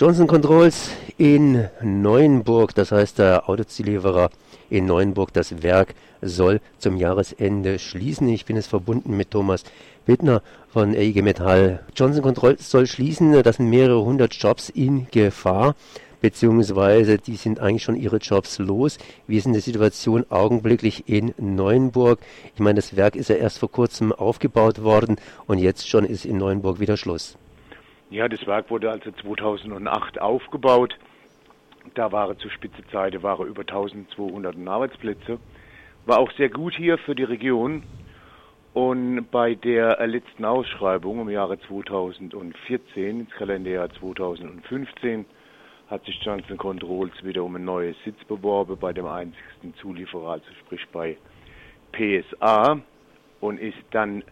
Johnson Controls in Neuenburg, das heißt der Autozulieferer in Neuenburg, das Werk soll zum Jahresende schließen. Ich bin jetzt verbunden mit Thomas Wittner von EIG Metall. Johnson Controls soll schließen, das sind mehrere hundert Jobs in Gefahr beziehungsweise die sind eigentlich schon ihre Jobs los. Wie ist denn die Situation augenblicklich in Neuenburg? Ich meine, das Werk ist ja erst vor kurzem aufgebaut worden und jetzt schon ist in Neuenburg wieder Schluss. Ja, das Werk wurde also 2008 aufgebaut. Da waren zu Spitzezeiten waren über 1200 Arbeitsplätze. War auch sehr gut hier für die Region. Und bei der letzten Ausschreibung im Jahre 2014, ins Kalenderjahr 2015, hat sich Johnson Controls wieder um ein neues Sitz beworben bei dem einzigsten Zulieferer, also sprich bei PSA und ist dann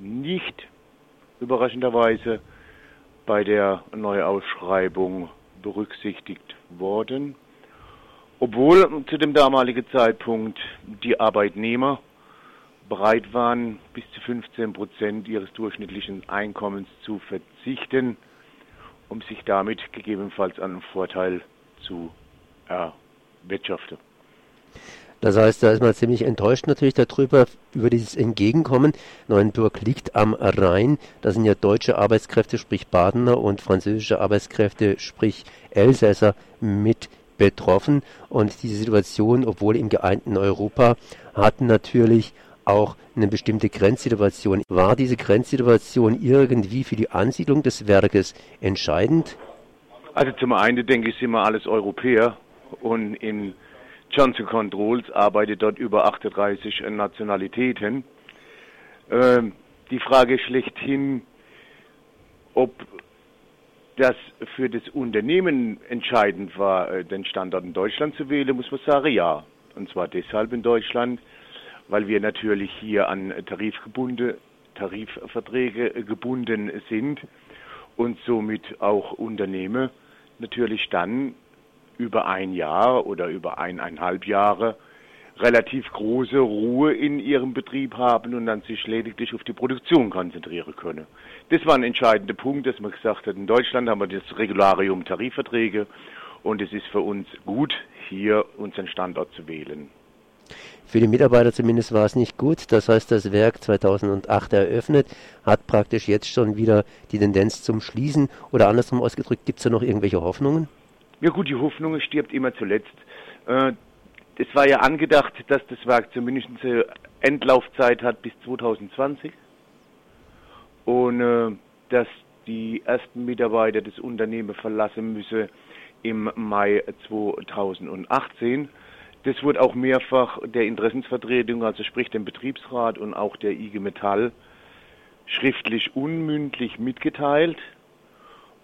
nicht überraschenderweise bei der Neuausschreibung berücksichtigt worden, obwohl zu dem damaligen Zeitpunkt die Arbeitnehmer bereit waren, bis zu 15 Prozent ihres durchschnittlichen Einkommens zu verzichten, um sich damit gegebenenfalls einen Vorteil zu erwirtschaften. Das heißt, da ist man ziemlich enttäuscht natürlich darüber, über dieses Entgegenkommen. Neuenburg liegt am Rhein. Da sind ja deutsche Arbeitskräfte, sprich Badener, und französische Arbeitskräfte, sprich Elsässer, mit betroffen. Und diese Situation, obwohl im geeinten Europa, hat natürlich auch eine bestimmte Grenzsituation. War diese Grenzsituation irgendwie für die Ansiedlung des Werkes entscheidend? Also zum einen denke ich, sind wir alles Europäer und in Johnson Controls arbeitet dort über 38 Nationalitäten. Ähm, die Frage schlechthin, ob das für das Unternehmen entscheidend war, äh, den Standort in Deutschland zu wählen, muss man sagen, ja. Und zwar deshalb in Deutschland, weil wir natürlich hier an Tarifgebunde, Tarifverträge gebunden sind und somit auch Unternehmen natürlich dann über ein Jahr oder über eineinhalb Jahre relativ große Ruhe in ihrem Betrieb haben und dann sich lediglich auf die Produktion konzentrieren können. Das war ein entscheidender Punkt, dass man gesagt hat, in Deutschland haben wir das Regularium Tarifverträge und es ist für uns gut, hier unseren Standort zu wählen. Für die Mitarbeiter zumindest war es nicht gut. Das heißt, das Werk 2008 eröffnet, hat praktisch jetzt schon wieder die Tendenz zum Schließen. Oder andersrum ausgedrückt, gibt es da noch irgendwelche Hoffnungen? Ja gut, die Hoffnung stirbt immer zuletzt. Äh, es war ja angedacht, dass das Werk zumindest eine Endlaufzeit hat bis 2020 und äh, dass die ersten Mitarbeiter das Unternehmen verlassen müssen im Mai 2018. Das wurde auch mehrfach der Interessensvertretung, also sprich dem Betriebsrat und auch der IG Metall, schriftlich unmündlich mitgeteilt.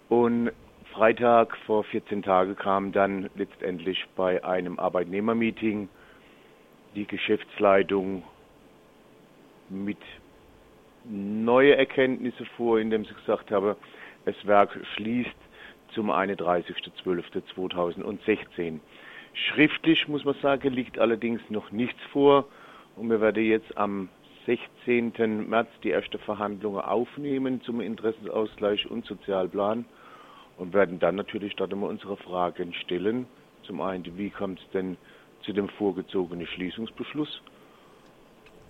Und Freitag vor 14 Tagen kam dann letztendlich bei einem Arbeitnehmermeeting die Geschäftsleitung mit neue Erkenntnisse vor, indem sie gesagt habe, das Werk schließt zum 31.12.2016. Schriftlich muss man sagen, liegt allerdings noch nichts vor und wir werden jetzt am 16. März die erste Verhandlungen aufnehmen zum Interessenausgleich und Sozialplan und werden dann natürlich dort immer unsere Fragen stellen. Zum einen, wie kommt es denn zu dem vorgezogenen Schließungsbeschluss?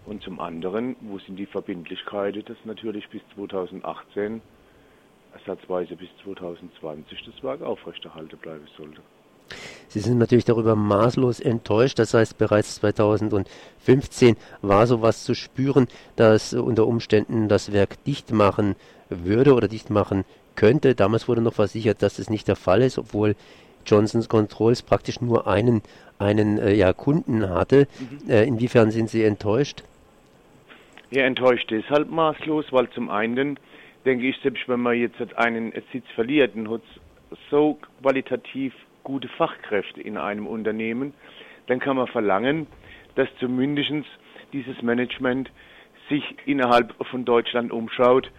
Und zum anderen, wo sind die Verbindlichkeiten, dass natürlich bis 2018, ersatzweise bis 2020 das Werk aufrechterhalten bleiben sollte. Sie sind natürlich darüber maßlos enttäuscht. Das heißt, bereits 2015 war sowas zu spüren, dass unter Umständen das Werk dicht machen würde oder dicht machen könnte. Damals wurde noch versichert, dass das nicht der Fall ist, obwohl Johnsons Controls praktisch nur einen, einen äh, ja, Kunden hatte. Mhm. Äh, inwiefern sind Sie enttäuscht? Ja, enttäuscht deshalb maßlos, weil zum einen denke ich, selbst wenn man jetzt einen Sitz verliert, dann hat so qualitativ gute Fachkräfte in einem Unternehmen, dann kann man verlangen, dass zumindest dieses Management sich innerhalb von Deutschland umschaut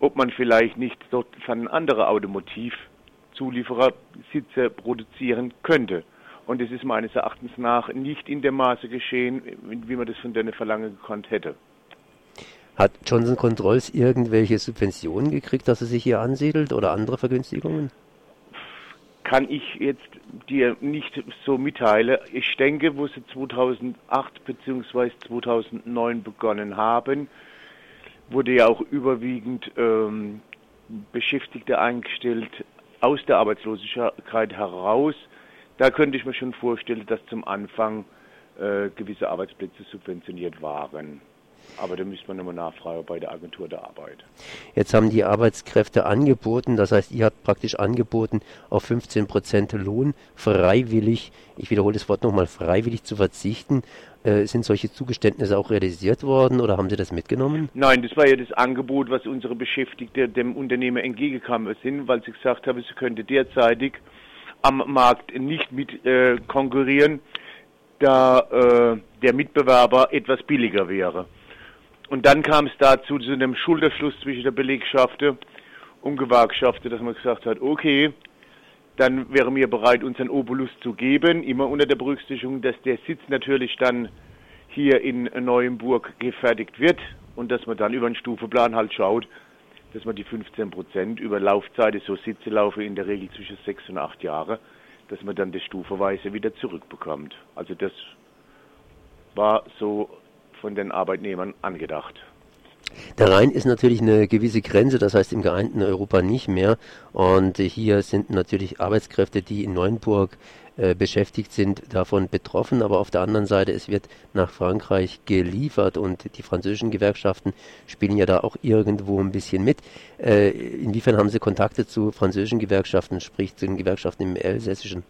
ob man vielleicht nicht dort von andere Automotivzulieferer Sitze produzieren könnte. Und es ist meines Erachtens nach nicht in dem Maße geschehen, wie man das von denen verlangen gekonnt hätte. Hat Johnson Controls irgendwelche Subventionen gekriegt, dass er sich hier ansiedelt oder andere Vergünstigungen? kann ich jetzt dir nicht so mitteilen. Ich denke, wo sie 2008 bzw. 2009 begonnen haben, wurde ja auch überwiegend ähm, Beschäftigte eingestellt aus der Arbeitslosigkeit heraus. Da könnte ich mir schon vorstellen, dass zum Anfang äh, gewisse Arbeitsplätze subventioniert waren. Aber da müsste man nochmal nachfragen bei der Agentur der Arbeit. Jetzt haben die Arbeitskräfte angeboten, das heißt, ihr habt praktisch angeboten, auf 15 Prozent Lohn freiwillig, ich wiederhole das Wort nochmal, freiwillig zu verzichten. Äh, sind solche Zugeständnisse auch realisiert worden oder haben Sie das mitgenommen? Nein, das war ja das Angebot, was unsere Beschäftigten dem Unternehmer entgegengekommen sind, weil sie gesagt haben, sie könnte derzeitig am Markt nicht mit äh, konkurrieren, da äh, der Mitbewerber etwas billiger wäre. Und dann kam es dazu zu einem Schulterschluss zwischen der Belegschaft und Gewerkschaften, dass man gesagt hat, okay, dann wären wir bereit, unseren Obolus zu geben, immer unter der Berücksichtigung, dass der Sitz natürlich dann hier in Neuenburg gefertigt wird und dass man dann über einen Stufenplan halt schaut, dass man die 15 Prozent über Laufzeit, so Sitze laufen in der Regel zwischen sechs und acht Jahre, dass man dann das stufenweise wieder zurückbekommt. Also das war so von den Arbeitnehmern angedacht. Der Rhein ist natürlich eine gewisse Grenze, das heißt im geeinten Europa nicht mehr. Und hier sind natürlich Arbeitskräfte, die in Neuenburg äh, beschäftigt sind, davon betroffen. Aber auf der anderen Seite, es wird nach Frankreich geliefert und die französischen Gewerkschaften spielen ja da auch irgendwo ein bisschen mit. Äh, inwiefern haben Sie Kontakte zu französischen Gewerkschaften, sprich zu den Gewerkschaften im Elsässischen?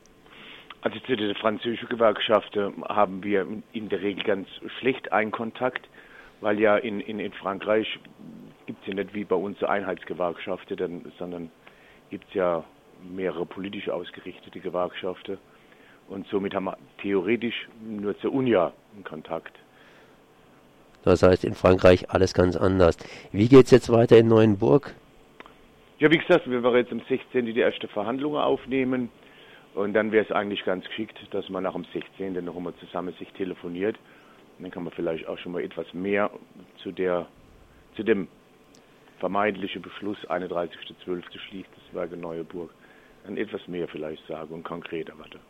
Also zu den französischen Gewerkschaften haben wir in der Regel ganz schlecht einen Kontakt, weil ja in, in, in Frankreich gibt es ja nicht wie bei uns Einheitsgewerkschaften, sondern gibt es ja mehrere politisch ausgerichtete Gewerkschaften. Und somit haben wir theoretisch nur zur UNIA einen Kontakt. Das heißt in Frankreich alles ganz anders. Wie geht es jetzt weiter in Neuenburg? Ja, wie gesagt, wir werden jetzt am 16. die erste Verhandlungen aufnehmen. Und dann wäre es eigentlich ganz geschickt, dass man nach dem 16. noch einmal zusammen sich telefoniert. Und dann kann man vielleicht auch schon mal etwas mehr zu der, zu dem vermeintlichen Beschluss 31.12. schließt das Werke Neueburg. Dann etwas mehr vielleicht sagen und konkreter warte.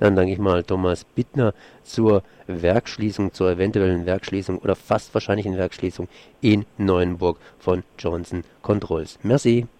Dann danke ich mal Thomas Bittner zur Werkschließung, zur eventuellen Werkschließung oder fast wahrscheinlichen Werkschließung in Neuenburg von Johnson Controls. Merci.